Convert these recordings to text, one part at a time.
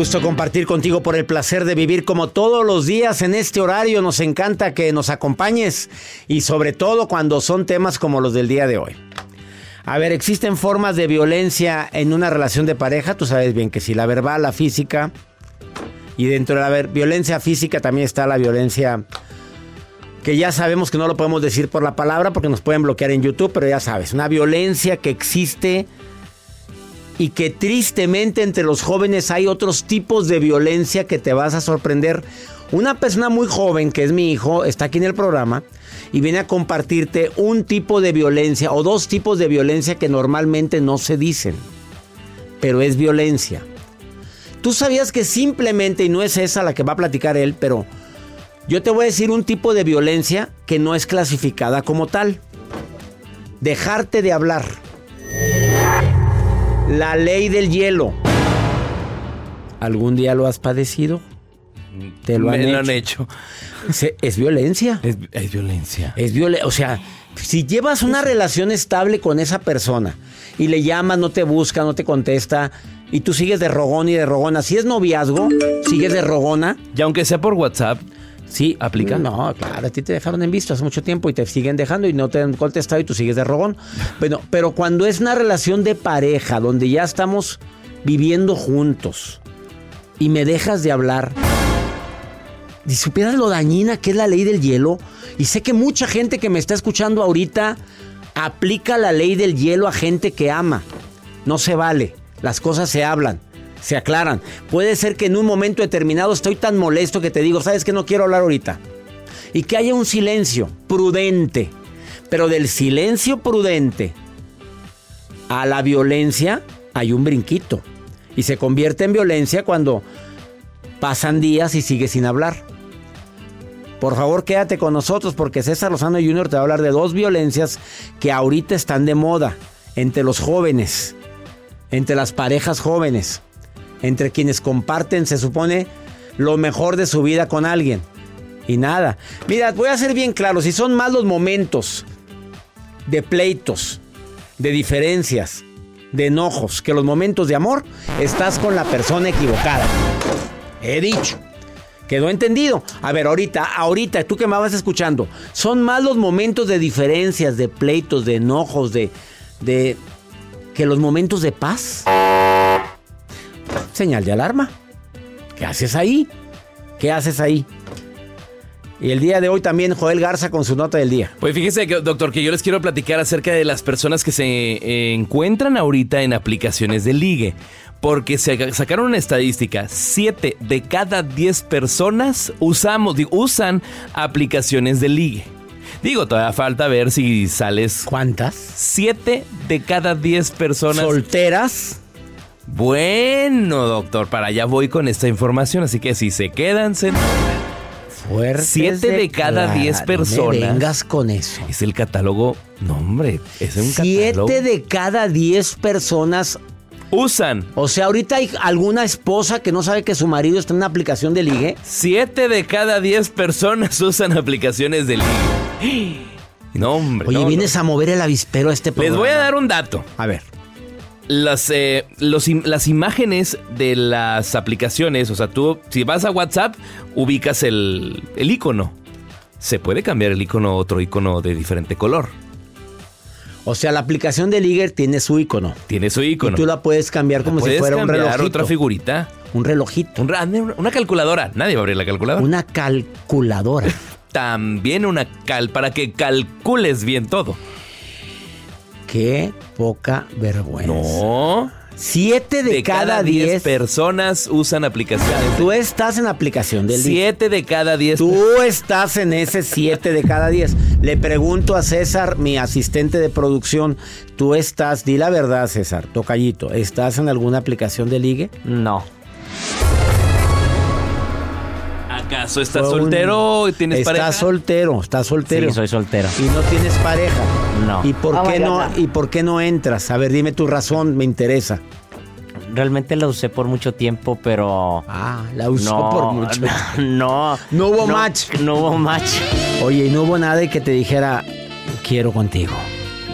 Gusto compartir contigo por el placer de vivir como todos los días en este horario. Nos encanta que nos acompañes y sobre todo cuando son temas como los del día de hoy. A ver, existen formas de violencia en una relación de pareja. Tú sabes bien que si la verbal, la física. Y dentro de la violencia física también está la violencia que ya sabemos que no lo podemos decir por la palabra porque nos pueden bloquear en YouTube, pero ya sabes, una violencia que existe y que tristemente entre los jóvenes hay otros tipos de violencia que te vas a sorprender. Una persona muy joven, que es mi hijo, está aquí en el programa y viene a compartirte un tipo de violencia o dos tipos de violencia que normalmente no se dicen, pero es violencia. Tú sabías que simplemente, y no es esa la que va a platicar él, pero yo te voy a decir un tipo de violencia que no es clasificada como tal. Dejarte de hablar. La ley del hielo. ¿Algún día lo has padecido? ¿Te lo han, hecho? Es, violencia. Es, violencia. Es violencia. O sea, si llevas una relación estable con esa persona y le llamas, no te busca, no te contesta, y tú sigues de rogón y de rogona, si es noviazgo, sigues de rogona. Y aunque sea por WhatsApp, Sí, aplica. No, claro, a ti te dejaron en visto hace mucho tiempo y te siguen dejando y no te han contestado y tú sigues de rogón. Bueno, pero cuando es una relación de pareja donde ya estamos viviendo juntos y me dejas de hablar, supieras lo dañina que es la ley del hielo, y sé que mucha gente que me está escuchando ahorita aplica la ley del hielo a gente que ama. No se vale, las cosas se hablan se aclaran. Puede ser que en un momento determinado estoy tan molesto que te digo, sabes que no quiero hablar ahorita. Y que haya un silencio prudente. Pero del silencio prudente a la violencia hay un brinquito. Y se convierte en violencia cuando pasan días y sigue sin hablar. Por favor, quédate con nosotros porque César Lozano Jr. te va a hablar de dos violencias que ahorita están de moda entre los jóvenes, entre las parejas jóvenes entre quienes comparten, se supone, lo mejor de su vida con alguien. Y nada. Mira, voy a ser bien claro, si son más los momentos de pleitos, de diferencias, de enojos, que los momentos de amor, estás con la persona equivocada. He dicho. Quedó entendido. A ver, ahorita, ahorita, tú que me vas escuchando, son más los momentos de diferencias, de pleitos, de enojos, de, de que los momentos de paz señal de alarma. ¿Qué haces ahí? ¿Qué haces ahí? Y el día de hoy también Joel Garza con su nota del día. Pues fíjese, doctor, que yo les quiero platicar acerca de las personas que se eh, encuentran ahorita en aplicaciones de ligue. Porque se sacaron una estadística, 7 de cada 10 personas usamos, usan aplicaciones de ligue. Digo, todavía falta ver si sales ¿Cuántas? siete de cada 10 personas. ¿Solteras? Bueno, doctor, para allá voy con esta información, así que si se quedan, se... Fuertes Siete de cada diez. No personas. me vengas con eso. Es el catálogo, no hombre, es un catálogo. Siete de cada diez personas. Usan O sea, ahorita hay alguna esposa que no sabe que su marido está en una aplicación de ligue. Siete de cada 10 personas usan aplicaciones de ligue. No, hombre. Oye, no, vienes a mover el avispero a este no. programa. Les voy a dar un dato. A ver. Las, eh, los las imágenes de las aplicaciones, o sea, tú, si vas a WhatsApp, ubicas el, el icono. Se puede cambiar el icono a otro icono de diferente color. O sea, la aplicación de ligue tiene su icono. Tiene su icono. Y tú la puedes cambiar como si fuera un relojito. otra figurita. Un relojito. Un una calculadora. Nadie va a abrir la calculadora. Una calculadora. También una cal para que calcules bien todo. Qué poca vergüenza. No. Siete de, De cada, diez. personas usan aplicaciones. Tú estás en aplicación del ligue. Siete de cada diez. Tú estás en ese 7 de cada 10. Le pregunto a César, mi asistente de producción, tú estás, di la verdad César, tocallito, ¿estás en alguna aplicación de ligue? No. ¿Acaso estás Fue un- soltero y tienes estás pareja? soltero, estás soltero. Sí, soy soltero. Y no tienes pareja. No. ¿Y por Oh qué no God. y por qué no entras? A ver, dime tu razón, me interesa. Realmente la usé por mucho tiempo, pero. Ah, la usó no, por mucho. No. No hubo match. No hubo match. Oye, y no hubo nadie que te dijera quiero contigo.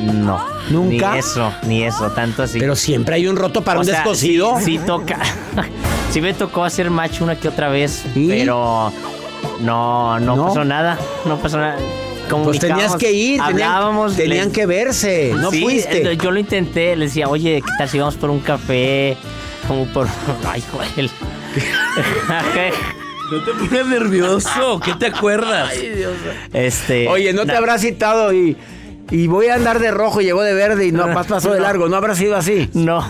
No. ¿Nunca? Ni eso, ni eso, tanto así. Pero siempre hay un roto para O un sea, descosido. Sí, sí toca. sí me tocó hacer match una que otra vez, ¿Y? pero no, no, ¿No? pasó nada. No pasó nada. Pues tenías que ir, tenían, hablábamos, tenían les- que verse, no Sí, fuiste. eh, Yo lo intenté, le decía, oye, ¿qué tal si vamos por un café? Como por. Ay, Joel. ¿No te pones nervioso? ¿Qué te acuerdas? este. Oye, no te habrás citado y, y voy a andar de rojo y llegó de verde y no pasó de largo, ¿no habrá sido así? No.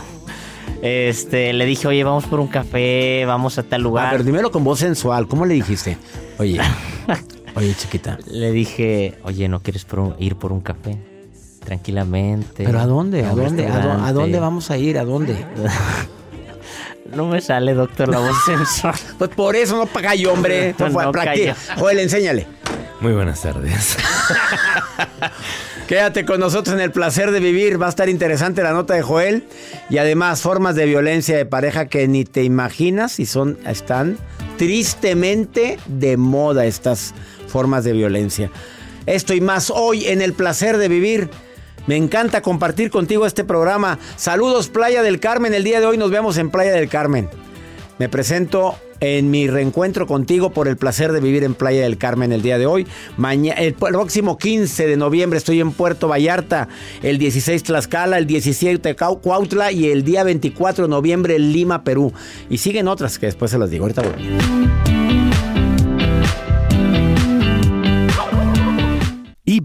Este, le dije, oye, vamos por un café, vamos a tal A lugar. ver, dímelo con voz sensual, ¿cómo le dijiste? Oye, oye, chiquita. Le dije, oye, ¿no quieres por un- ir por un café? Tranquilamente. ¿Pero a dónde? ¿A dónde? ¿A dónde, a restaurante. dónde vamos a ir? ¿A dónde? No me sale, doctor, la voz sensual. Pues por eso no paga yo, hombre. No, Fue- no. Joel, enséñale. Muy buenas tardes. Quédate con nosotros en el placer de vivir. Va a estar interesante la nota de Joel. Y además, formas de violencia de pareja que ni te imaginas y son, están tristemente de moda estas formas de violencia. Esto y más hoy en el placer de vivir. Me encanta compartir contigo este programa. Saludos Playa del Carmen. El día de hoy nos vemos en Playa del Carmen. Me presento en mi reencuentro contigo por el placer de vivir en Playa del Carmen el día de hoy. El próximo 15 de noviembre estoy en Puerto Vallarta, el 16 Tlaxcala, el 17 Cau- Cuautla y el día 24 de noviembre en Lima, Perú. Y siguen otras que después se las digo. Ahorita voy.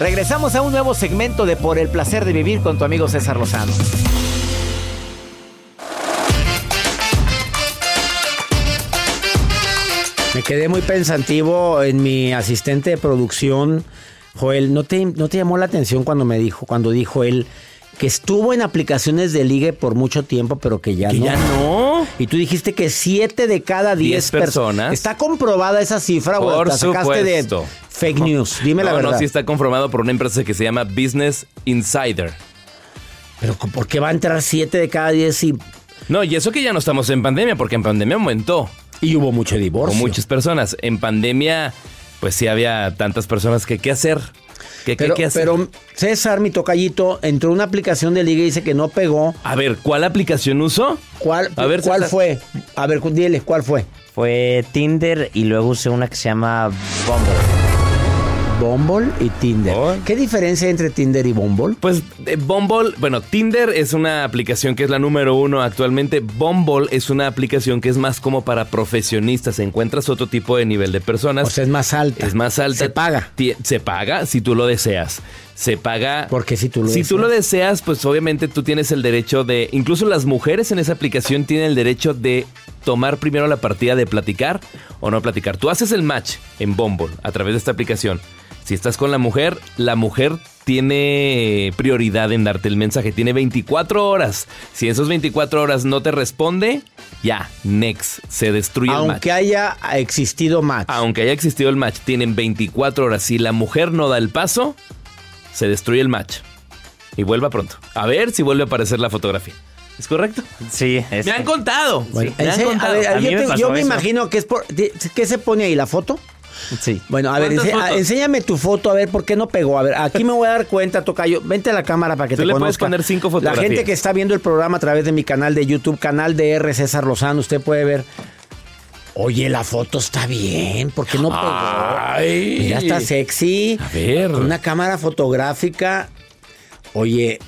Regresamos a un nuevo segmento de Por el placer de vivir con tu amigo César Lozano. Me quedé muy pensativo en mi asistente de producción, Joel. ¿No te, no te llamó la atención cuando me dijo, cuando dijo él que estuvo en aplicaciones de ligue por mucho tiempo, pero que ya Que no? ya no. Y tú dijiste que 7 de cada 10 10 personas. ¿Está comprobada esa cifra o Por la sacaste de supuesto. fake news? Dime la no, verdad. No, sí está conformado por una empresa que se llama Business Insider. Pero ¿por qué va a entrar 7 de cada 10 y, No, y eso que ya no estamos en pandemia, porque en pandemia aumentó. y hubo mucho divorcio? muchas personas. En pandemia, pues sí había tantas personas que qué hacer. ¿Qué, qué- Pero, qué hacer? pero César, mi tocallito, entró en una aplicación de liga y dice que no pegó. A ver, ¿cuál aplicación usó? ¿Cuál, A ver, ¿cuál César. fue? A ver, dile, ¿cuál fue? Fue Tinder y luego usé una que se llama Bumble. Bumble y Tinder. Oh. ¿Qué diferencia hay entre Tinder y Bumble? Pues eh, Bumble, bueno, Tinder es una aplicación que es la número uno actualmente. Bumble es una aplicación que es más como para profesionistas. Encuentras otro tipo de nivel de personas. O sea, es más alta. es más alta. Se paga. Se paga si tú lo deseas. Se paga. Porque si tú lo Si deseas. tú lo deseas, pues obviamente tú tienes el derecho de. Incluso las mujeres en esa aplicación tienen el derecho de tomar primero la partida de platicar o no platicar. Tú haces el match en Bumble a través de esta aplicación. Si estás con la mujer, la mujer tiene prioridad en darte el mensaje. Tiene 24 horas. Si en esos 24 horas no te responde, ya, next, se destruye el match. Aunque haya existido match. Aunque haya existido el match, tienen 24 horas. Si la mujer no da el paso, se destruye el match. Y vuelva pronto. A ver si vuelve a aparecer la fotografía. ¿Es correcto? Sí, es- Me han contado. Bueno, me han contado. a ver, A mí yo, me te- pasó yo me eso. imagino que es por... ¿Qué se pone ahí? ¿La foto? Sí. Bueno, a ver, enséñame tu foto, a ver por qué no pegó. A ver, aquí me voy a dar cuenta, Tocayo. Vente a la cámara para que Tú te le puedes conozca. poner cinco La fotografías. gente que está viendo el programa a través de mi canal de YouTube, canal de R. César Lozano, usted puede ver. Oye, la foto está bien, ¿por qué no pegó? Ay. Mira, está sexy. A ver. Una cámara fotográfica. Oye,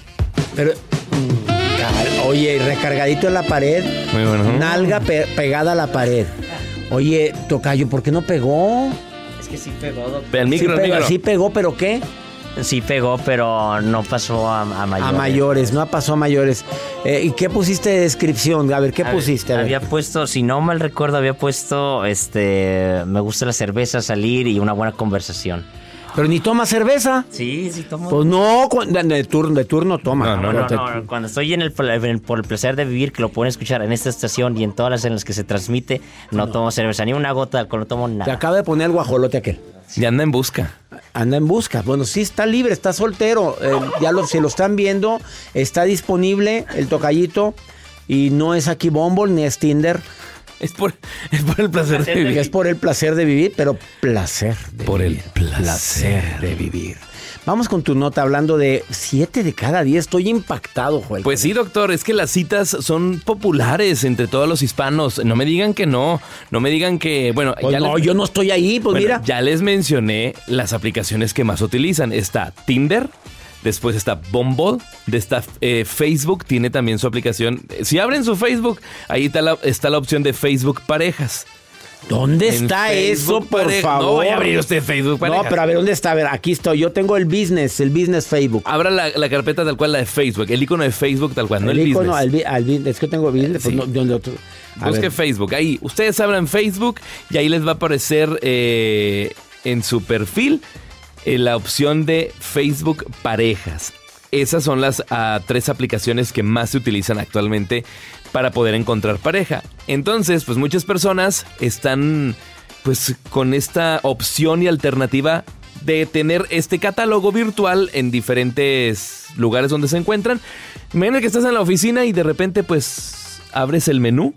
pero. mm, Oye, recargadito en la pared. Muy bueno. Nalga pe- pegada a la pared. Oye, Tocayo, ¿por qué no pegó? Es que sí pegó, doctor. El micro, sí, el pegó, micro. sí pegó, pero ¿qué? Sí pegó, pero no pasó a, a mayores. A mayores, no pasó a mayores. Eh, ¿Y qué pusiste de descripción? A ver, ¿qué A ver, pusiste? A ver. Había puesto, si no mal recuerdo, había puesto, este, me gusta la cerveza, salir y una buena conversación. Pero ni toma cerveza. Sí, sí tomo. Pues no, de, de turno, de turno toma. No, no, No, Te- no, no, cuando estoy en el, pla- en el- por el placer de vivir, que lo pueden escuchar en esta estación y en todas las en las que se transmite, no, tomo cerveza, ni una gota de alcohol, no tomo Te nada. acaba de poner el guajolote aquel. Ya anda en busca. Anda en busca. Bueno, sí está libre, está soltero. Eh, ya lo, si lo están viendo, está disponible el tocallito. Y no es aquí Bumble ni es Tinder. Es por, es por el placer de vivir. Es por el placer de vivir, pero placer de Por el vivir. placer. de vivir. Vamos con tu nota hablando de 7 de cada 10. Estoy impactado, Joel. Pues sí, doctor, es que las citas son populares entre todos los hispanos. No me digan que no. No me digan que, bueno, Pues no, les- yo no estoy ahí, pues Bueno, mira. ya les mencioné las aplicaciones que más utilizan. Está Tinder, después está Bumble, de está eh, Facebook, tiene también su aplicación. Si abren su Facebook, ahí está la, está la opción de Facebook Parejas. ¿Dónde En está Facebook eso, por favor? No vaya a abrir usted Facebook Parejas. No, pero a ver, ¿dónde está? A ver, aquí estoy. Yo tengo el business, el business Facebook. Abra la, la carpeta tal cual, la de Facebook, el icono de Facebook tal cual, no el, icono, business. al al es que tengo business. pues no, Busque ver. Facebook, ahí. Ustedes abran Facebook y ahí les va a aparecer eh, en su perfil la opción de Facebook Parejas. Esas son las ah, tres aplicaciones que más se utilizan actualmente para poder encontrar pareja. Entonces, pues muchas personas están pues con esta opción y alternativa de tener este catálogo virtual en diferentes lugares donde se encuentran. Imagina que estás en la oficina y de repente pues abres el menú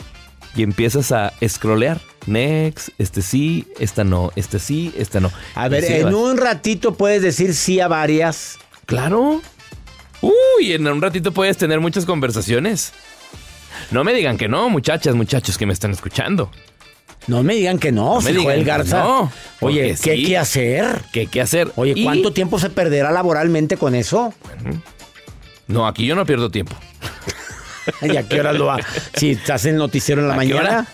y empiezas a scrollear. Next, este sí, esta no, este sí, esta no. A ver, en vas. un ratito puedes decir sí a varias. Claro. Uy, en un ratito puedes tener muchas conversaciones. No me digan que no, muchachas, muchachos que me están escuchando. No me digan que no, No me digan que Garza. no, Oye, ¿qué hay sí. que hacer? ¿Qué, qué hacer? Oye, Y- ¿cuánto tiempo se perderá laboralmente con eso? No, aquí yo no pierdo tiempo. ¿Y a qué hora lo va? Si estás en noticiero en la ¿A qué mañana, hora?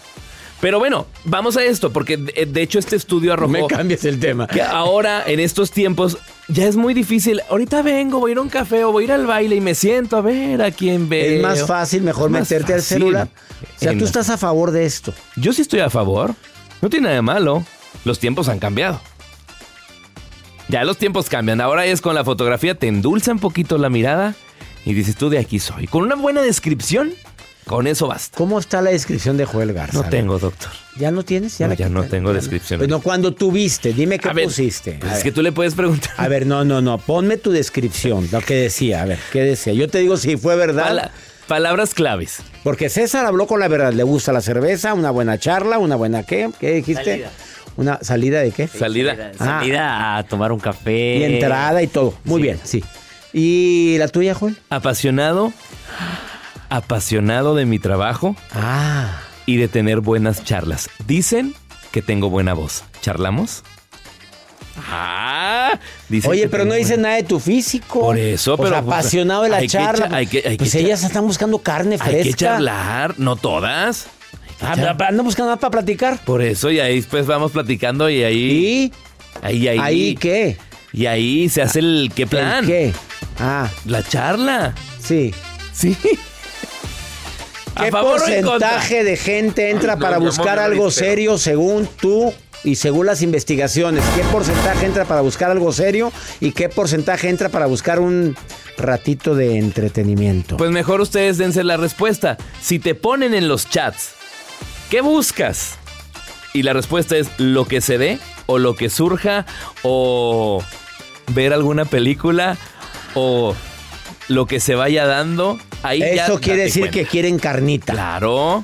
Pero bueno, vamos a esto, porque de, de hecho este estudio arrojó me cambies el tema. que ahora, en estos tiempos, ya es muy difícil. Ahorita vengo, voy a ir a un café o voy a ir al baile y me siento a ver a quién veo. Es más fácil, mejor más meterte al celular. O sea, En- tú estás a favor de esto. Yo sí estoy a favor. No tiene nada de malo. Los tiempos han cambiado. Ya los tiempos cambian. Ahora es con la fotografía, te endulza un poquito la mirada y dices tú de aquí soy. Con una buena descripción Con eso basta. ¿Cómo está la descripción de Joel Garza? No tengo, doctor. ¿Ya no tienes? ¿Ya, No, la ya no quitaste? tengo descripción. Bueno, cuando tuviste, dime qué ver, pusiste. pues es que tú le puedes preguntar. A ver, no, no, no. Ponme tu descripción, lo que decía. A ver, ¿qué decía? Yo te digo si fue verdad. Pala- palabras claves. Porque César habló con la verdad. Le gusta la cerveza, una buena charla, una buena qué. ¿Qué dijiste? Salida. Una salida de qué? Salida. Ah. Salida a tomar un café. Y entrada y todo. Muy Sí. bien, sí. ¿Y la tuya, Joel? Apasionado. Apasionado de mi trabajo Ah. y de tener buenas charlas. Dicen que tengo buena voz. ¿Charlamos? Ah, dicen Oye, pero no dice buena- nada de tu físico. Por eso, pero, pues, apasionado de la hay charla. hay que- hay pues que ellas están buscando carne fresca. Hay que charlar, no todas. Ah, Andan buscando nada para platicar. Por eso, y ahí después vamos platicando y ahí. ¿Y? Ahí, ahí. ¿Ahí qué? Y ahí se hace el qué plan. ¿El qué? Ah, La charla. sí. Sí. ¿A ¿Qué porcentaje de gente entra para buscar algo serio según tú y según las investigaciones? ¿Qué porcentaje entra para buscar algo serio y qué porcentaje entra para buscar un ratito de entretenimiento? Pues mejor ustedes dense la respuesta. Si te ponen en los chats, ¿qué buscas? Y la respuesta es lo que se dé, o lo que surja, o ver alguna película, o lo que se vaya dando. Ahí ya Eso quiere decir cuenta. que quieren carnita. Claro.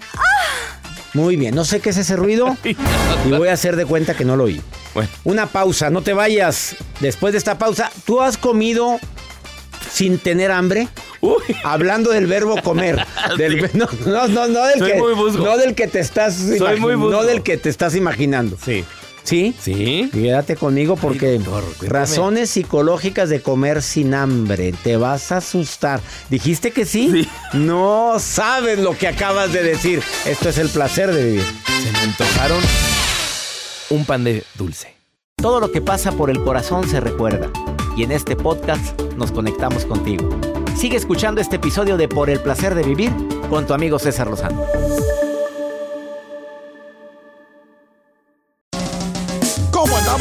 Muy bien, no sé qué es ese ruido y voy a hacer de cuenta que no lo oí. Bueno, Una pausa, no te vayas. Después de esta pausa, ¿tú has comido sin tener hambre? uy, Hablando del verbo comer. Del- no, no, no, no del Soy que, muy no del que te estás imagi- muy no del que te estás imaginando. sí. ¿Sí? Sí. Quédate conmigo porque doctor, razones psicológicas de comer sin hambre. Te vas a asustar. ¿Dijiste que sí? Sí. No sabes lo que acabas de decir. Esto es el placer de vivir. Se me antojaron un pan de dulce. Todo lo que pasa por el corazón se recuerda. Y en este podcast nos conectamos contigo. Sigue escuchando este episodio de Por el placer de vivir con tu amigo César Lozano.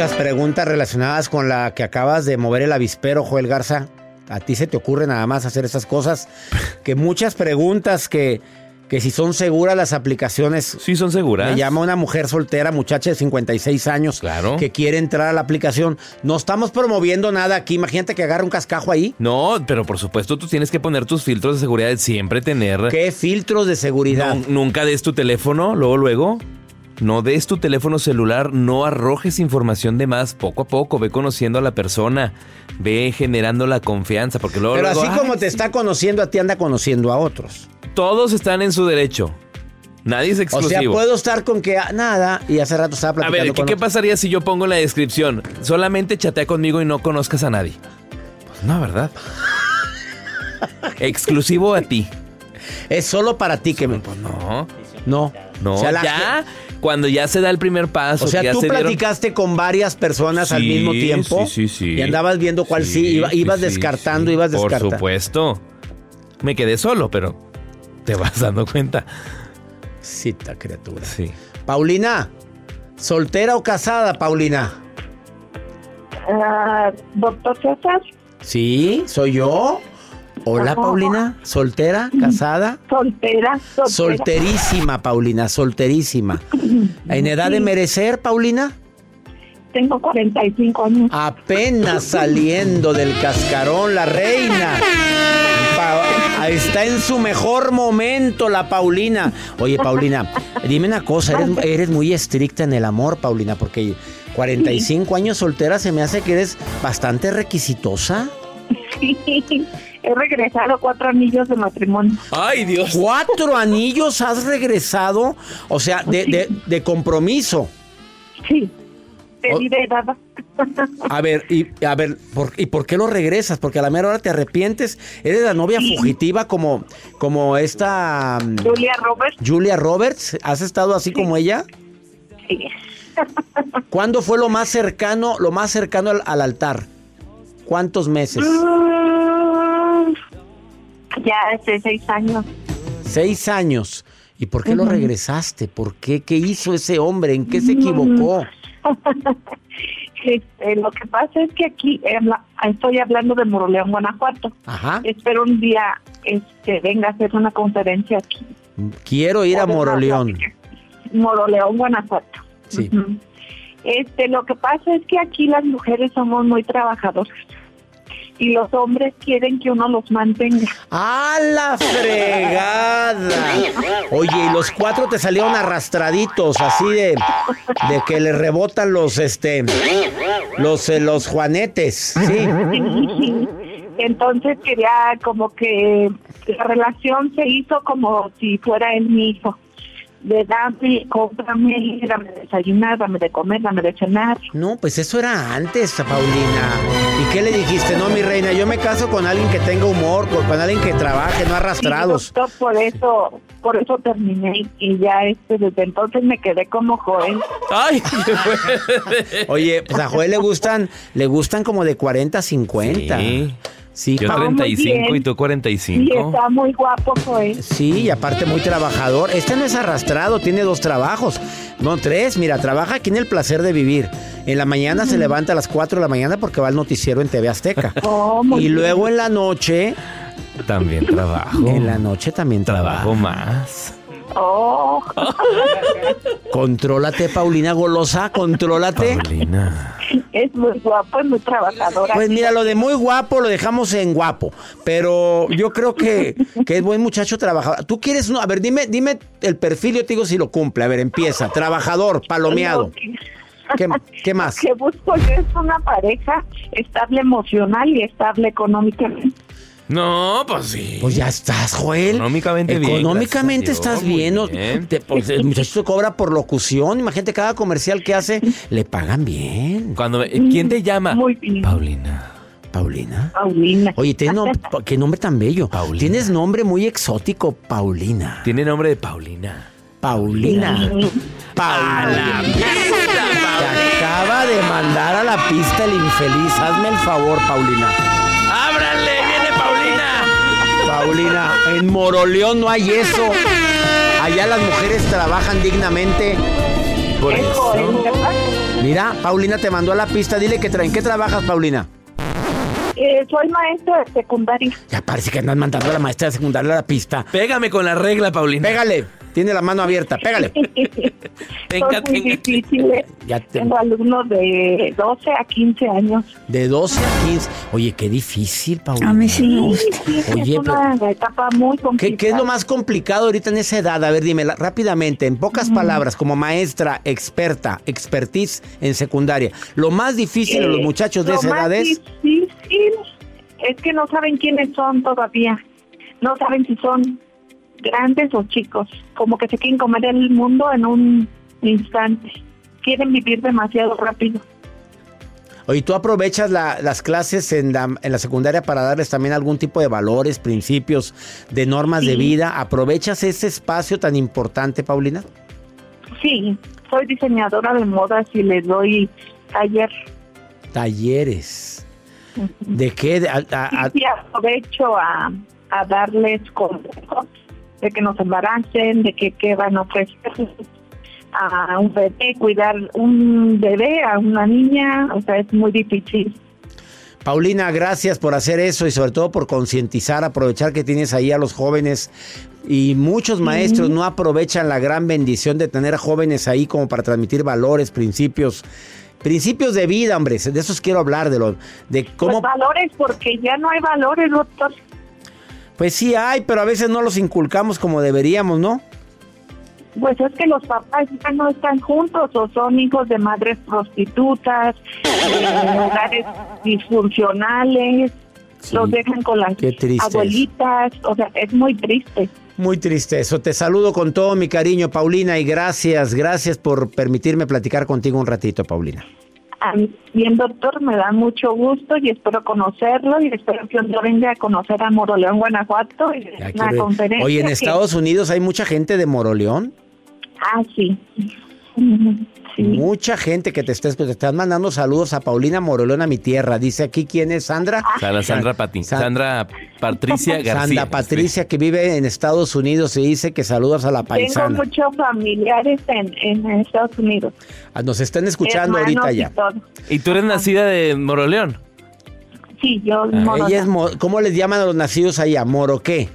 Muchas preguntas relacionadas con la que acabas de mover el avispero, Joel Garza. A ti se te ocurre nada más hacer esas cosas. Que muchas preguntas que, que si son seguras las aplicaciones. Sí, son seguras. Me llama una mujer soltera, muchacha de 56 años, Claro. que quiere entrar a la aplicación. No estamos promoviendo nada aquí. Imagínate que agarre un cascajo ahí. No, pero por supuesto tú tienes que poner tus filtros de seguridad, siempre tener. ¿Qué filtros de seguridad? Nu- nunca des tu teléfono, luego, luego. No des tu teléfono celular, no arrojes información de más. Poco a poco, ve conociendo a la persona, ve generando la confianza, porque luego. Pero luego, así como "Ay, te está conociendo a ti, anda conociendo a otros. Todos están en su derecho. Nadie es O exclusivo. sea, puedo estar con que ah, nada y hace rato estaba A platicando ver, ¿qué, con qué otro. pasaría si yo pongo en la descripción? Solamente chatea conmigo y no conozcas a nadie. Pues no, ¿verdad? Exclusivo a ti. Es solo para ti que me... Pues no. No. No, O sea, ya. Cuando ya se da el primer paso. O sea, que tú se dieron- platicaste con varias personas al mismo tiempo. sí, sí, sí. Y andabas viendo cuál sí, iba- sí, ibas sí, descartando, sí. ibas Por descartando. supuesto. Me quedé solo, pero te vas dando cuenta. Cita, criatura. Sí. Paulina, ¿soltera o casada, Paulina? Ah, Doctor César, Sí, soy yo. Hola. Paulina. ¿Soltera? ¿Casada? soltera, soltera. Solterísima, Paulina, solterísima. ¿En edad de merecer, Paulina? Tengo 45 años. Apenas saliendo del cascarón, la reina. Pa- está en su mejor momento, la Paulina. Oye, Paulina, dime una cosa, eres, eres muy estricta en el amor, Paulina, porque 45 años soltera se me hace que eres bastante requisitosa. Sí, he regresado cuatro anillos de matrimonio. Ay, Dios. ¿Cuatro anillos has regresado? O sea, de, de- de compromiso. Sí, de. A ver, y a ver, ¿por, ¿y por qué lo regresas? Porque a la mera hora te arrepientes. Eres la novia fugitiva como, como esta mm, Julia Roberts. Julia Roberts. ¿Has estado así como ella? Sí. ¿Cuándo fue lo más cercano, lo más cercano al, al altar? ¿Cuántos meses? Mm, ya hace seis años. Seis años. ¿Y por qué lo regresaste? ¿Por qué? ¿Qué hizo ese hombre? ¿En qué se equivocó? Este, lo que pasa es que aquí eh, la- estoy hablando de Moroleón, Guanajuato. Ajá. Espero un día este, venga a hacer una conferencia aquí. Quiero ir a Moroleón. Moroleón, Guanajuato. Sí. Este, lo que pasa es que aquí las mujeres somos muy trabajadoras y los hombres quieren que uno los mantenga. ¡A la fregada! Oye, y los cuatro te salieron arrastraditos, así de, de que le rebotan los, este, los, eh, los juanetes, sí. Entonces quería como que la relación se hizo como si fuera él mi hijo. De dame, cómprame, dame de desayunar, dame de comer, dame de cenar. No, pues eso era antes, Paulina. ¿Y qué le dijiste? No, mi reina, yo me caso con alguien que tenga humor, con, con alguien que trabaje, no arrastrados. Sí, doctor, por eso, por eso terminé y ya este desde entonces me quedé como Joel. Ay, Oye, pues a Joel le gustan, le gustan como de 40 a 50. Sí. Sí, Yo Pa- 35 y tú Sí, 45. está muy guapo Joel. Sí, y aparte muy trabajador. Este no es arrastrado, tiene dos trabajos. No, tres. Mira, trabaja aquí en el placer de vivir. En la mañana se levanta a las 4 de la mañana porque va al noticiero en TV Azteca. Oh, y bien. luego en la noche, También trabajo. en la noche también Trabajo trabaja. más. Oh, Contrólate, Paulina Golosa, contrólate. Paulina. Es muy guapo, es muy trabajador. Pues mira, lo de muy guapo lo dejamos en guapo, pero yo creo que, que es buen muchacho trabajador. Tú quieres uno, a ver, dime, dime el perfil, yo te digo si lo cumple. A ver, empieza. Trabajador, palomeado. ¿Qué, qué más? que busco yo es una pareja estable emocional y estable económicamente. No, pues sí. Pues ya estás, Joel. Económicamente bien, Económicamente estás bien. muy ¿no? bien. Te- pues, el muchacho te cobra por locución. Imagínate cada comercial que hace, le pagan bien. Cuando me- ¿Quién te llama? Muy bien. Paulina. Paulina. Paulina. Oye, tienes nom- pa- qué nombre tan bello. Paulina. Tienes nombre muy exótico, Paulina. Tiene nombre de Paulina. Paulina. Paulina. Te acaba de mandar a la pista el infeliz. Hazme el favor, Paulina. ¡Ábrale! ¡Viene Paulina! En Moroleón no hay eso. Allá las mujeres trabajan dignamente. Por Es eso. Mira, Paulina te mandó a la pista. Dile que tra- en qué trabajas, Paulina. Eh, soy maestra de secundaria. Ya parece que andas mandando a la maestra de secundaria a la pista. Pégame con la regla, Paulina. Pégale. Tiene la mano abierta. Pégale. Venga, Son muy venga. difíciles. Ya te- Tengo alumnos de 12 a 15 años. de 12 a 15. Oye, qué difícil, Paulina. A mí sí me gusta. Sí, Oye, es una etapa muy complicada. ¿Qué, qué es lo más complicado ahorita en esa edad? A ver, dime la- rápidamente, en pocas palabras, como maestra, experta, expertise en secundaria. Lo más difícil de los Eh, muchachos de lo esa edad es... difícil es que no saben quiénes son todavía. No saben si son grandes o chicos. Como que se quieren comer el mundo en un instante. Quieren vivir demasiado rápido. Oye, ¿tú aprovechas la- las clases en la, en la secundaria para darles también algún tipo de valores, principios, de normas de vida? ¿Aprovechas ese espacio tan importante, Paulina? Sí, soy diseñadora de modas y les doy taller. Talleres. ¿De qué? A- a- a- Y aprovecho a, a darles consejos de que no se embaracen, de que qué van a ofrecer a un bebé, cuidar un bebé, a una niña, o sea, es muy difícil. Paulina, gracias por hacer eso y sobre todo por concientizar, aprovechar que tienes ahí a los jóvenes. Y muchos maestros no aprovechan la gran bendición de tener jóvenes ahí como para transmitir valores, principios, principios de vida, hombre. De esos quiero hablar, de lo, de cómo. Pues valores, porque ya no hay valores, doctor. Pues sí hay, pero a veces no los inculcamos como deberíamos, ¿no? Pues es que los papás ya no están juntos o son hijos de madres prostitutas, de hogares disfuncionales, los dejan con las abuelitas, o sea, es muy triste. Muy triste eso. Te saludo con todo mi cariño, Paulina, y gracias, gracias por permitirme platicar contigo un ratito, Paulina. Bien, doctor, me da mucho gusto y espero conocerlo y espero que un día venga a conocer a Moroleón, Guanajuato, y Ya una conferencia. Oye, en que- Estados Unidos hay mucha gente de Moroleón. Ah, sí. Mucha gente que te está escuchando. Te están mandando saludos a Paulina Moroleón a mi tierra. Dice aquí quién es Sandra. Sandra, Sandra, Pati- Sandra Patricia García. Sandra Patricia que vive en Estados Unidos y dice que saludas a la Tengo paisana. muchos familiares en, en Estados Unidos. Ah, Nos están escuchando Hermanos ahorita y ya. todo. ¿Y tú eres nacida de Moroleón? Sí, yo Ah, ella es mo- ¿Cómo les llaman a los nacidos allá? ¿Moro qué?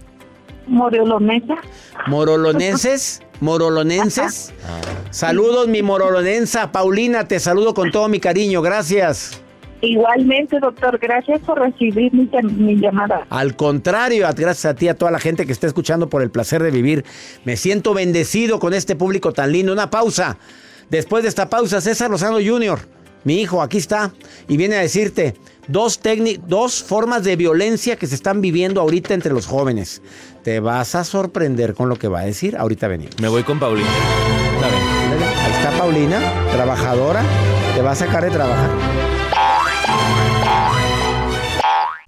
Morolonesa. ¿Morolonenses? ¿Morolonenses? Saludos, mi morolonensa. Paulina, te saludo con todo mi cariño. Gracias. Igualmente, doctor, gracias por recibir mi, mi llamada. Al contrario, gracias a ti, a toda la gente que está escuchando por el placer de vivir. Me siento bendecido con este público tan lindo. Una pausa. Después de esta pausa, César Lozano Jr., mi hijo, aquí está, y viene a decirte dos, dos formas de violencia que se están viviendo ahorita entre los jóvenes. Te vas a sorprender con lo que va a decir. Ahorita venimos. Me voy con Paulina. Ahí está Paulina, trabajadora. Te va a sacar de trabajar.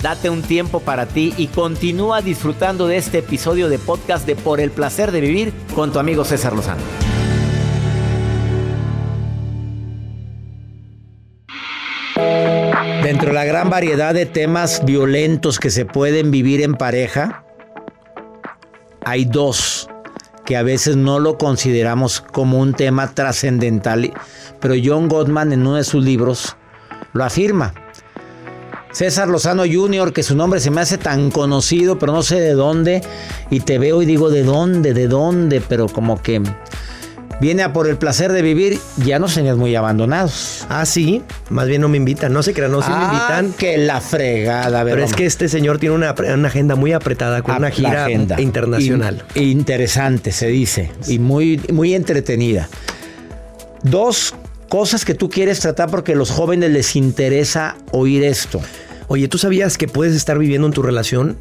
Date un tiempo para ti y continúa disfrutando de este episodio de podcast de Por el placer de vivir con tu amigo César Lozano. Dentro de la gran variedad de temas violentos que se pueden vivir en pareja, hay dos que a veces no lo consideramos como un tema trascendental, pero John Gottman en uno de sus libros lo afirma. César Lozano Jr., que su nombre se me hace tan conocido, pero no sé de dónde, y te veo y digo de dónde, de dónde, pero como que viene a por el placer de vivir, ya nos tenías muy abandonados. Ah, sí, más bien no me invitan, no se crean, no, sí Ah, me invitan. que la fregada, ver, Pero es que este señor tiene una, una agenda muy apretada con Ah, una gira agenda. internacional. In- interesante, se dice, y muy, muy entretenida. Dos cosas que tú quieres tratar porque a los jóvenes les interesa oír esto. Oye, ¿tú sabías que puedes estar viviendo en tu relación,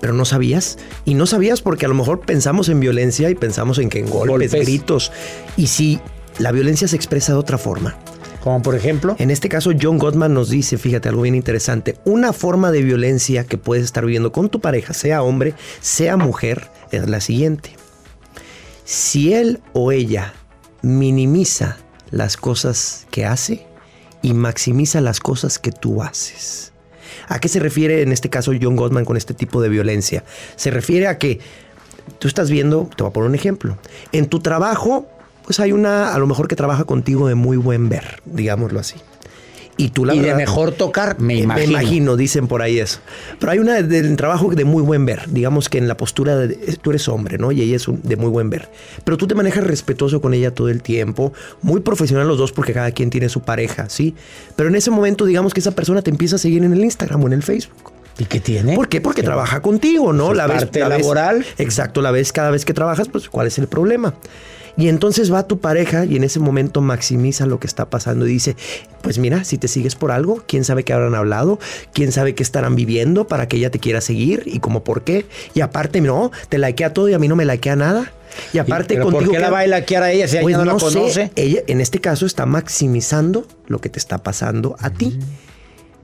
pero no sabías? Y no sabías porque a lo mejor pensamos en violencia y pensamos en que en golpes, Golpes. gritos. Y si la violencia se expresa de otra forma. Como por ejemplo. En este caso, John Gottman nos dice, fíjate, algo bien interesante. Una forma de violencia que puedes estar viviendo con tu pareja, sea hombre, sea mujer, es la siguiente. Si él o ella minimiza las cosas que hace y maximiza las cosas que tú haces. ¿A qué se refiere en este caso John Gottman con este tipo de violencia? Se refiere a que tú estás viendo, te voy a poner un ejemplo, en tu trabajo, pues hay una, a lo mejor que trabaja contigo de muy buen ver, digámoslo así. Y tú la Y de mejor tocar, me Eh, imagino. Me imagino, dicen por ahí eso. Pero hay una de- del trabajo de muy buen ver. Digamos que en la postura de tú eres hombre, ¿no? Y ella es un- de muy buen ver. Pero tú te manejas respetuoso con ella todo el tiempo, muy profesional los dos porque cada quien tiene su pareja, ¿sí? Pero en ese momento, digamos que esa persona te empieza a seguir en el Instagram o en el Facebook. ¿Y qué tiene? ¿Por qué? Porque trabaja contigo, ¿no? Pues la parte la laboral. exacto, la ves cada vez que trabajas, pues ¿cuál es el problema? Y entonces va tu pareja y en ese momento maximiza lo que está pasando y dice, pues mira, si te sigues por algo, quién sabe qué habrán hablado, quién sabe qué estarán viviendo para que ella te quiera seguir y como por qué. Y aparte, no, te likea todo y a mí no me likea nada. Y aparte pero contigo... por qué la va a likear a ella si ella Pues no la sé, conoce? ella en este caso está maximizando lo que te está pasando a ti.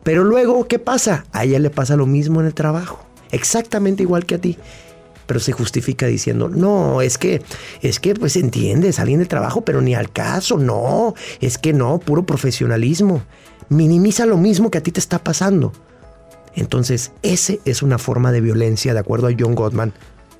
Pero luego, ¿qué pasa? A ella le pasa lo mismo en el trabajo. Exactamente igual que a ti. Pero se justifica diciendo, no, es que, es que, pues entiendes, alguien de trabajo, pero ni al caso, no, es que no, puro profesionalismo. Minimiza lo mismo que a ti te está pasando. Entonces, ese es una forma de violencia, de acuerdo a John Gottman.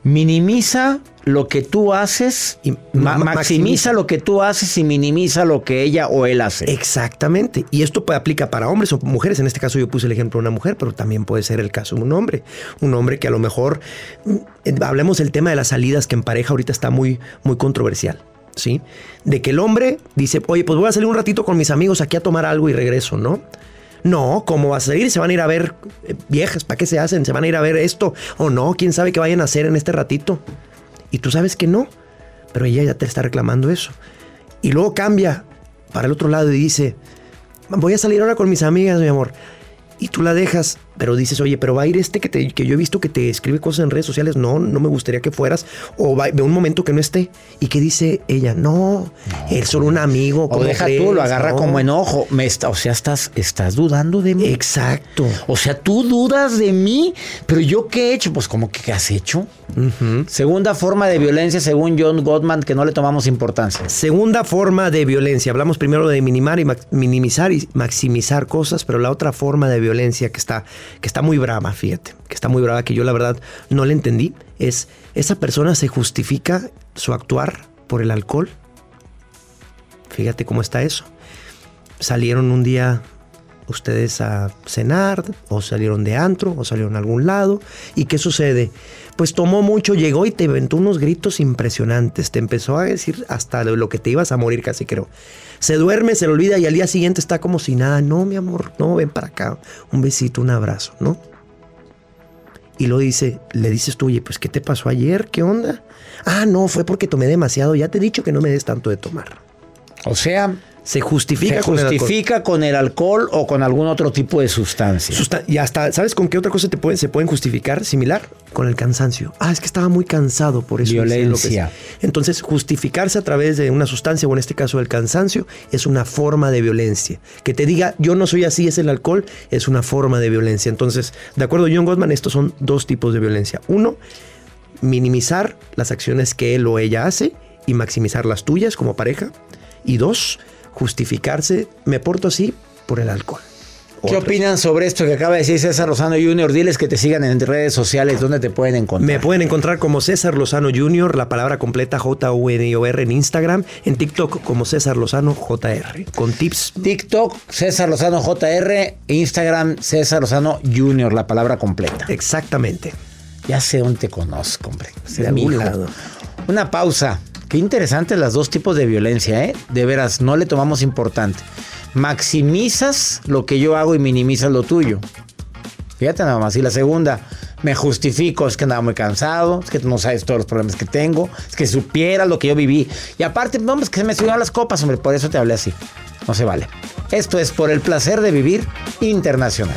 Minimiza lo que tú haces, y ma- ma- maximiza lo que tú haces y minimiza lo que ella o él hace. Exactamente. Y esto aplica para hombres o mujeres. En este caso yo puse el ejemplo de una mujer, pero también puede ser el caso de un hombre. Un hombre que a lo mejor, mm, hablemos del tema de las salidas que en pareja ahorita está muy, muy controversial. ¿Sí? De que el hombre dice, oye, pues voy a salir un ratito con mis amigos aquí a tomar algo y regreso, ¿no? No, ¿cómo vas a salir? Se van a ir a ver eh, viejas, ¿para qué se hacen? ¿Se van a ir a ver esto? ¿O no? ¿Quién sabe qué vayan a hacer en este ratito? Y tú sabes que no, pero ella ya te está reclamando eso. Y luego cambia para el otro lado y dice, voy a salir ahora con mis amigas, mi amor. Y tú la dejas, pero dices, oye, pero va a ir este que, te- que yo he visto que te escribe cosas en redes sociales. No, no me gustaría que fueras. O va, ve un momento que no esté. ¿Y qué dice ella? No, él solo un amigo. O ¿cómo deja crees? tú, lo agarra No. como enojo. Me está, o sea, estás, estás dudando de mí. Exacto. O sea, tú dudas de mí, pero yo qué he hecho? Pues como que ¿qué has hecho? Segunda forma de violencia, según John Gottman, que no le tomamos importancia. Segunda forma de violencia. Hablamos primero de minimar y minimizar y maximizar cosas, pero la otra forma de violencia que está, que está muy brava, fíjate, que está muy brava, que yo la verdad no le entendí, es esa persona se justifica su actuar por el alcohol. Fíjate cómo está eso. Salieron un día ustedes a cenar, o salieron de antro, o salieron a algún lado. ¿Y qué sucede? Pues tomó mucho, llegó y te aventó unos gritos impresionantes. Te empezó a decir hasta lo que te ibas a morir, casi creo. Se duerme, se le olvida y al día siguiente está como si nada. No, mi amor, no, ven para acá. Un besito, un abrazo, ¿no? Y lo dice, le dices tú, oye, pues ¿qué te pasó ayer? ¿Qué onda? Ah, no, fue porque tomé demasiado. Ya te he dicho que no me des tanto de tomar. O sea, se justifica, se con el alcohol. justifica con el alcohol o con algún otro tipo de sustancia. Susta- y hasta, ¿sabes con qué otra cosa te pueden, se pueden justificar similar? Con el cansancio. Ah, es que estaba muy cansado, por eso. Violencia. Entonces, justificarse a través de una sustancia, o en este caso el cansancio, es una forma de violencia. Que te diga, yo no soy así, es el alcohol, es una forma de violencia. Entonces, de acuerdo a John Gottman, estos son dos tipos de violencia. Uno, minimizar las acciones que él o ella hace y maximizar las tuyas como pareja. Y dos, justificarse, me porto así por el alcohol. ¿Qué opinan sobre esto que acaba de decir César Lozano Jr.? Diles que te sigan en redes sociales, ¿dónde te pueden encontrar? Me pueden encontrar como César Lozano Jr., la palabra completa J-U-N-O-R en Instagram, en TikTok como César Lozano JR, con tips. TikTok, César Lozano JR, Instagram, César Lozano Jr., la palabra completa. Exactamente. Ya sé dónde te conozco, hombre. De algún lado. Una pausa. Qué interesantes las dos tipos de violencia, ¿eh? De veras, no le tomamos importante. Maximizas lo que yo hago y minimizas lo tuyo. Fíjate nada más. Y la segunda, me justifico, es que andaba muy cansado, es que no sabes todos los problemas que tengo, es que supieras lo que yo viví. Y aparte, es que se me subieron las copas, hombre, por eso te hablé así. No se vale. Esto es por el placer de vivir internacional.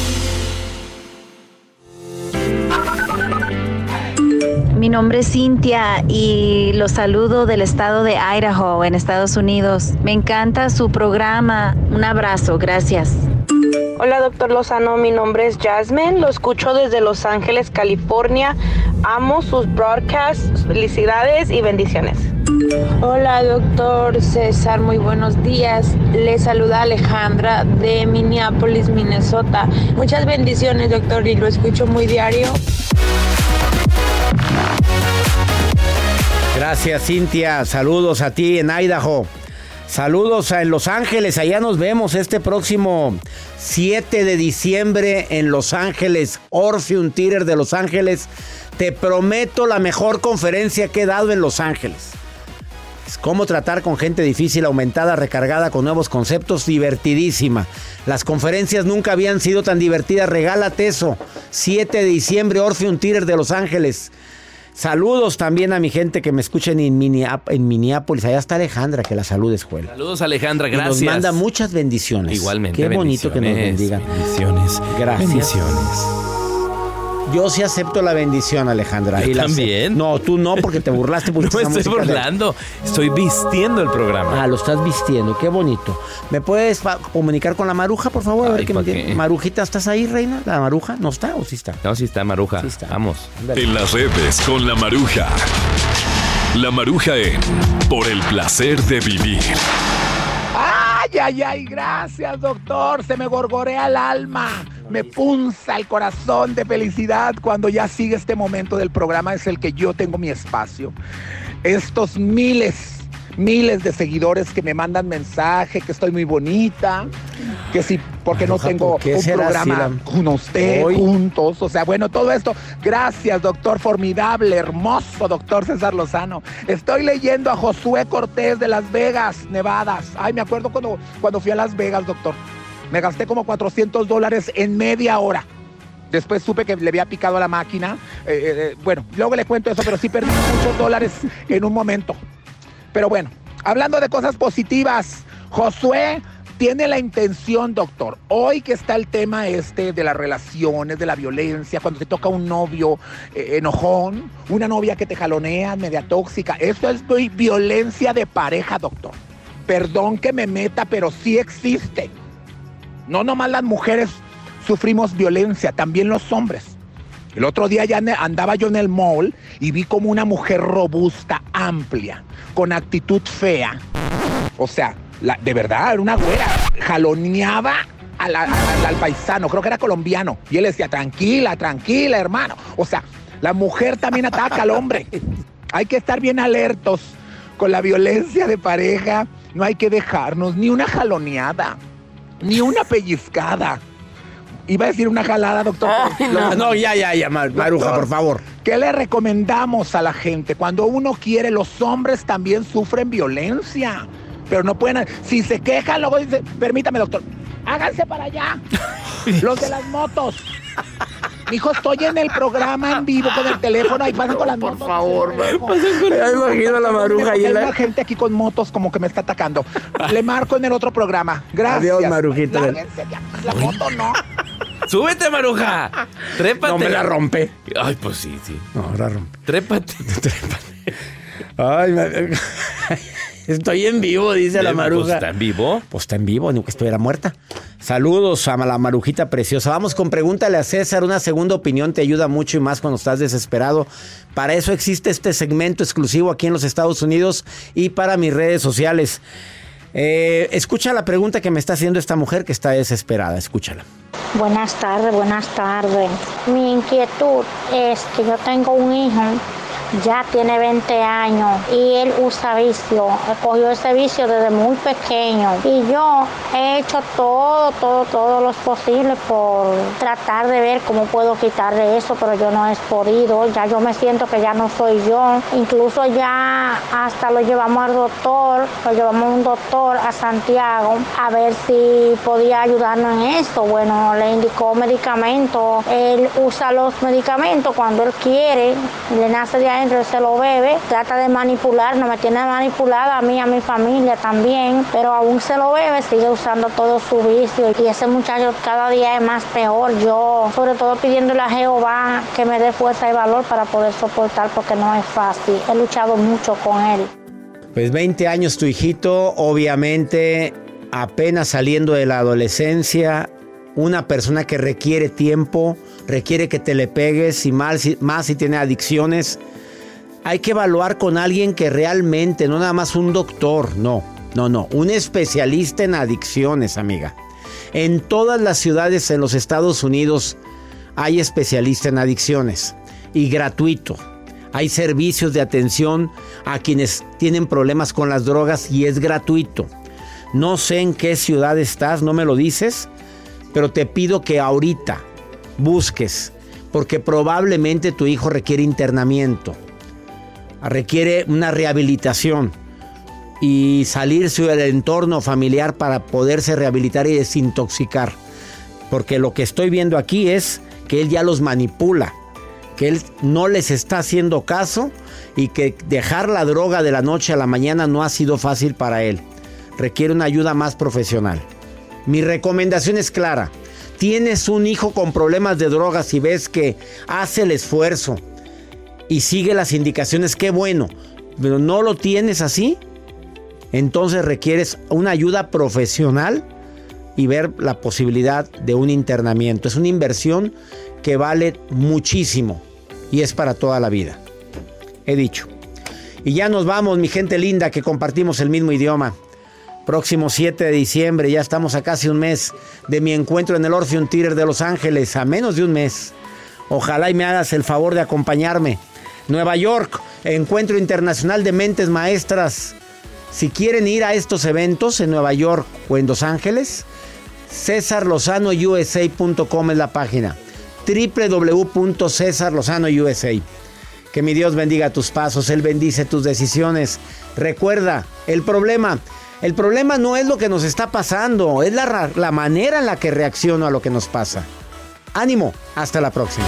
Nombre es Cintia y los saludo del estado de Idaho, en Estados Unidos. Me encanta su programa. Un abrazo, gracias. Hola, doctor Lozano. Mi nombre es Jasmine. Lo escucho desde Los Ángeles, California. Amo sus broadcasts. Felicidades y bendiciones. Hola, doctor César, muy buenos días. Le saluda Alejandra de Minneapolis, Minnesota. Muchas bendiciones, doctor, y lo escucho muy diario. Gracias, Cintia. Saludos a ti en Idaho. Saludos a en Los Ángeles. Allá nos vemos este próximo 7 de diciembre en Los Ángeles. Orpheum Theater de Los Ángeles. Te prometo la mejor conferencia que he dado en Los Ángeles. Es cómo tratar con gente difícil, aumentada, recargada con nuevos conceptos, divertidísima. Las conferencias nunca habían sido tan divertidas. Regálate eso. 7 de diciembre, Orpheum Theater de Los Ángeles. Saludos también a mi gente que me escuchen en, Minneap- en Minneapolis. Allá está Alejandra, que la saludes, Juel. Saludos, Alejandra, Y gracias. Nos manda muchas bendiciones. Igualmente. Qué bonito que nos bendigan. Bendiciones. Gracias. Bendiciones. Yo sí acepto la bendición, Alejandra. Yo Y también. No, tú no, porque te burlaste. No me estoy burlando. Estoy vistiendo el programa. Ah, lo estás vistiendo. Qué bonito. ¿Me puedes comunicar con la maruja, por favor? A ver qué me ¿pa' tiene. qué? Marujita, ¿estás ahí, reina? ¿La maruja? ¿No está o sí está? No, sí está Maruja. Vamos. En las redes con la Maruja. La Maruja en Por el placer de vivir. Ay, ay, ay, gracias, doctor. Se me gorgorea el alma. Me punza el corazón de felicidad cuando ya sigue este momento del programa. Es el que yo tengo mi espacio. Estos miles, miles de seguidores que me mandan mensaje, que estoy muy bonita, que sí, porque no tengo ¿por un programa la- con usted, Hoy- juntos. O sea, bueno, todo esto. Gracias, doctor formidable, hermoso, doctor César Lozano. Estoy leyendo a Josué Cortés de Las Vegas, Nevadas. Ay, me acuerdo cuando, cuando fui a Las Vegas, doctor. Me gasté como 400 dólares en media hora. Después supe que le había picado a la máquina. Eh, eh, eh, bueno, luego le cuento eso, pero sí perdí muchos dólares en un momento. Pero bueno, hablando de cosas positivas, Josué tiene la intención, doctor, hoy que está el tema este de las relaciones, de la violencia, cuando te toca un novio enojón, una novia que te jalonea, media tóxica, eso es vi- violencia de pareja, doctor. Perdón que me meta, pero sí existe. No nomás las mujeres sufrimos violencia, también los hombres. El otro día ya andaba yo en el mall y vi como una mujer robusta, amplia, con actitud fea. O sea, de verdad, era una güera. Jaloneaba al paisano, creo que era colombiano. Y él decía, tranquila, tranquila, hermano. O sea, la mujer también ataca al hombre. Hay que estar bien alertos con la violencia de pareja. No hay que dejarnos ni una jaloneada, ni una pellizcada. Iba a decir una jalada, doctor. no. No, ya, ya, ya, Mar- Maruja, Doctor, por favor. ¿Qué le recomendamos a la gente? Cuando uno quiere, los hombres también sufren violencia. Pero no pueden. Si se quejan, luego dice, permítame, doctor, háganse para allá. Los de las motos. Hijo, estoy en el programa en vivo con el teléfono y pasan con las motos. Por favor, Ya imagino a la maruja ahí en la- Hay gente aquí con motos como que me está atacando. Le marco en el otro programa. Gracias. Adiós, Marujita. Ya. La moto no. ¡Súbete, Maruja! ¡Trépate! No me la rompe. Ay, pues sí, sí. No, la rompe. Trépate. Ay, ma- estoy en vivo, dice la maruja. pues, ¿está en vivo? Pues está en vivo, ni que estuviera muerta. Saludos a la marujita preciosa. Vamos con pregúntale a César. Una segunda opinión te ayuda mucho y más cuando estás desesperado. Para eso existe este segmento exclusivo aquí en los Estados Unidos y para mis redes sociales. Eh, escucha la pregunta que me está haciendo esta mujer que está desesperada. Escúchala. Buenas tardes, buenas tardes. Mi inquietud es que yo tengo un hijo, ya tiene 20 años y él usa vicio. Cogió ese vicio desde muy pequeño y yo he hecho todo, todo, todo lo posible por tratar de ver cómo puedo quitarle eso, pero yo no he podido. Ya yo me siento que ya no soy yo. Incluso ya hasta lo llevamos al doctor, lo llevamos a un doctor a Santiago a ver si podía ayudarnos en esto. Bueno, le indicó medicamentos. Él usa los medicamentos cuando él quiere, le nace de se lo bebe, trata de manipular, no me tiene manipulada a mí, a mi familia también, pero aún se lo bebe, sigue usando todo su vicio y ese muchacho cada día es más peor. Yo, sobre todo pidiéndole a Jehová que me dé fuerza y valor para poder soportar porque no es fácil. He luchado mucho con él. Pues 20 años tu hijito, obviamente apenas saliendo de la adolescencia, una persona que requiere tiempo, requiere que te le pegues y más, más si tiene adicciones. Hay que evaluar con alguien que realmente, no nada más un doctor, no, no, no, un especialista en adicciones, amiga. En todas las ciudades en los Estados Unidos hay especialista en adicciones y gratuito. Hay servicios de atención a quienes tienen problemas con las drogas y es gratuito. No sé en qué ciudad estás, no me lo dices, pero te pido que ahorita busques, porque probablemente tu hijo requiere internamiento, requiere una rehabilitación y salirse del entorno familiar para poderse rehabilitar y desintoxicar. Porque lo que estoy viendo aquí es que él ya los manipula, que él no les está haciendo caso y que dejar la droga de la noche a la mañana no ha sido fácil para él. Requiere una ayuda más profesional. Mi recomendación es clara. tienes un hijo con problemas de drogas y ves que hace el esfuerzo y sigue las indicaciones, qué bueno, pero no lo tienes así, entonces requieres una ayuda profesional y ver la posibilidad de un internamiento. Es una inversión que vale muchísimo y es para toda la vida. He dicho. Y ya nos vamos, mi gente linda, que compartimos el mismo idioma. Próximo 7 de diciembre, ya estamos a casi un mes de mi encuentro en el Orpheum Theater de Los Ángeles, a menos de un mes. Ojalá y me hagas el favor de acompañarme. Nueva York, Encuentro Internacional de Mentes Maestras. Si quieren ir a estos eventos en Nueva York o en Los Ángeles, cesarlozanousa.com es la página. www.cesarlozanousa. Que mi Dios bendiga tus pasos, Él bendice tus decisiones. Recuerda, el problema, el problema no es lo que nos está pasando, es la, la manera en la que reacciono a lo que nos pasa. Ánimo, hasta la próxima.